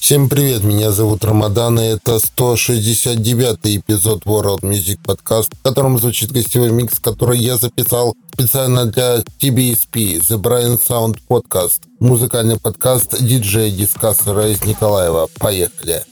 Всем привет, меня зовут Рамадан, и это 169 эпизод World Music Podcast, в котором звучит гостевой микс, который я записал специально для TBSP, The Brian Sound Podcast, музыкальный подкаст диджея-дискассера из Николаева. Поехали!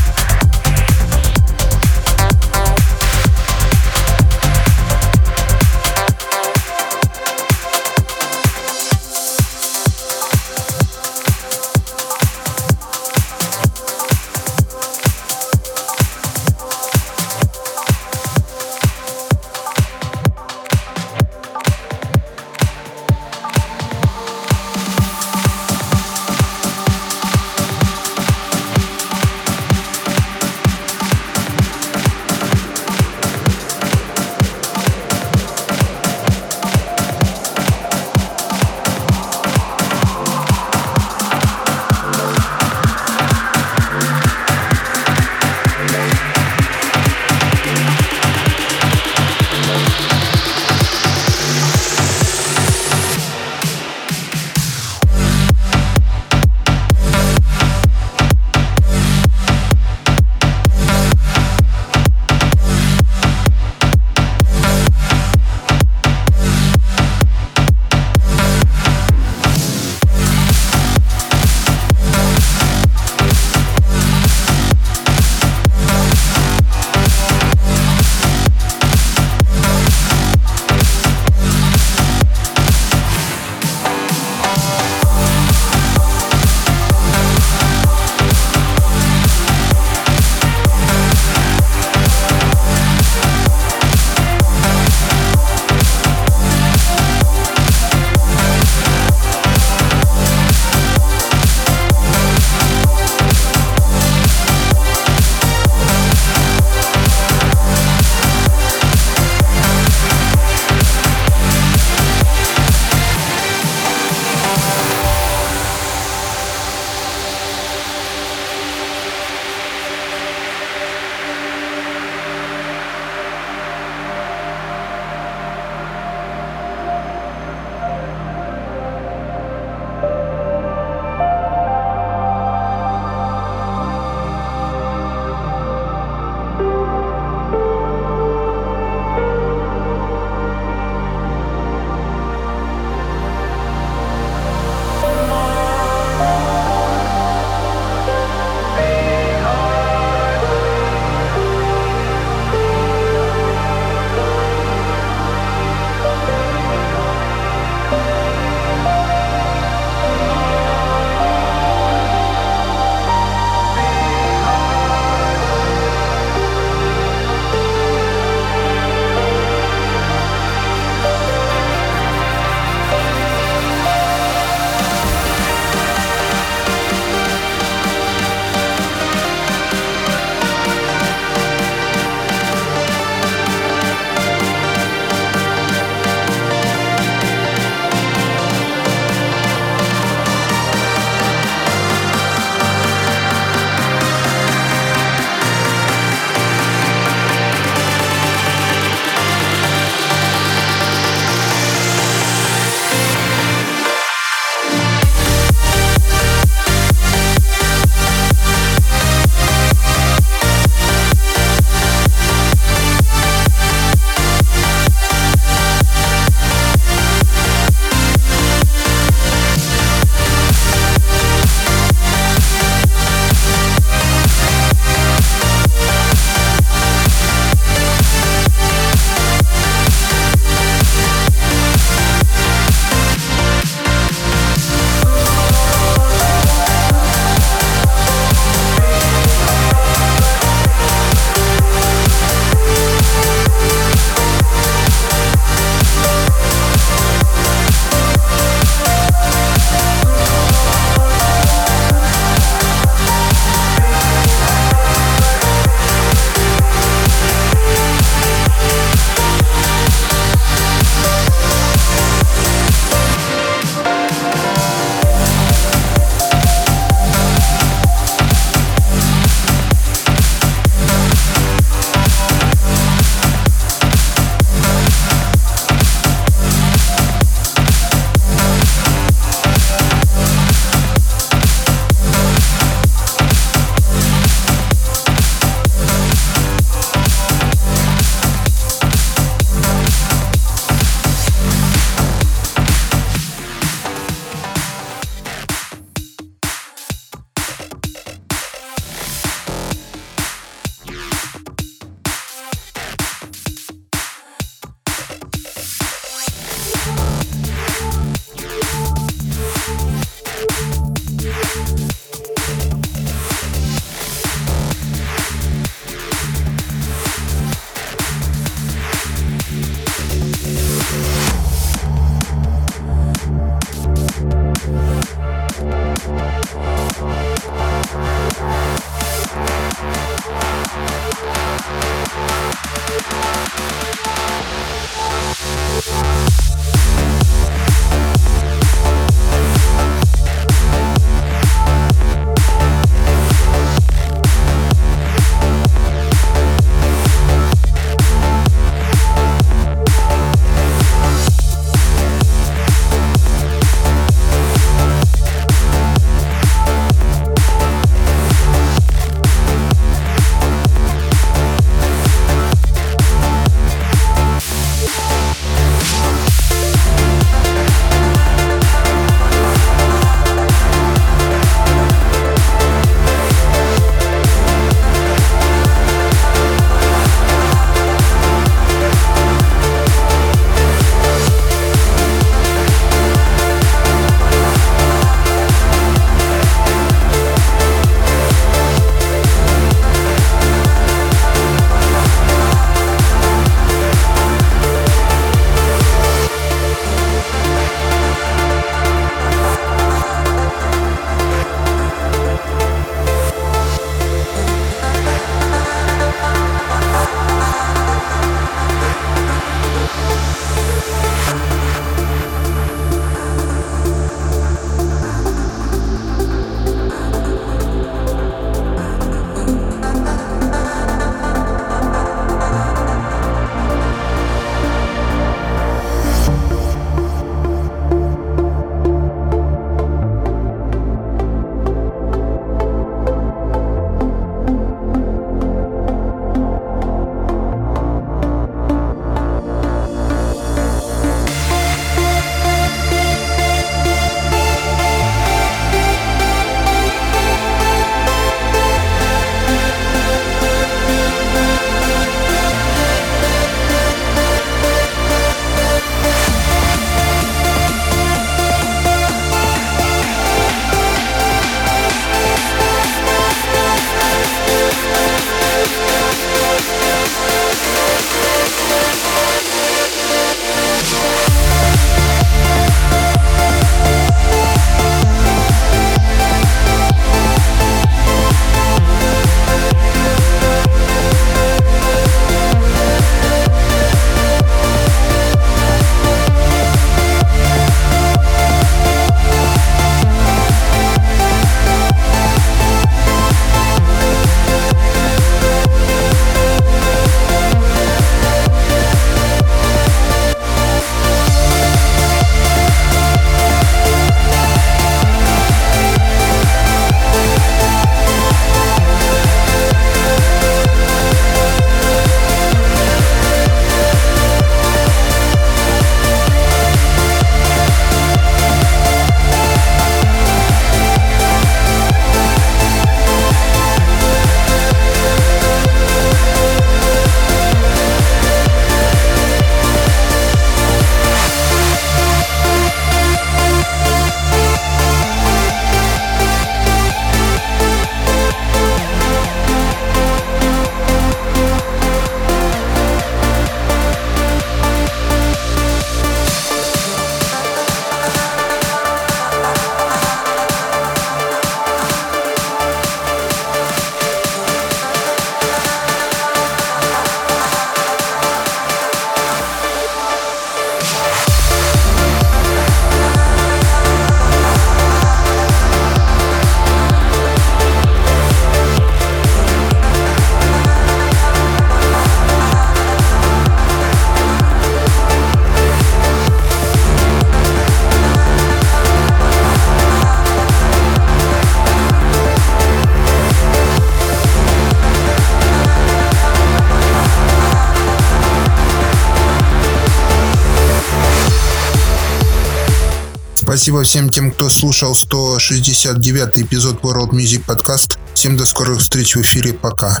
Спасибо всем тем, кто слушал 169 эпизод World Music Podcast. Всем до скорых встреч в эфире. Пока.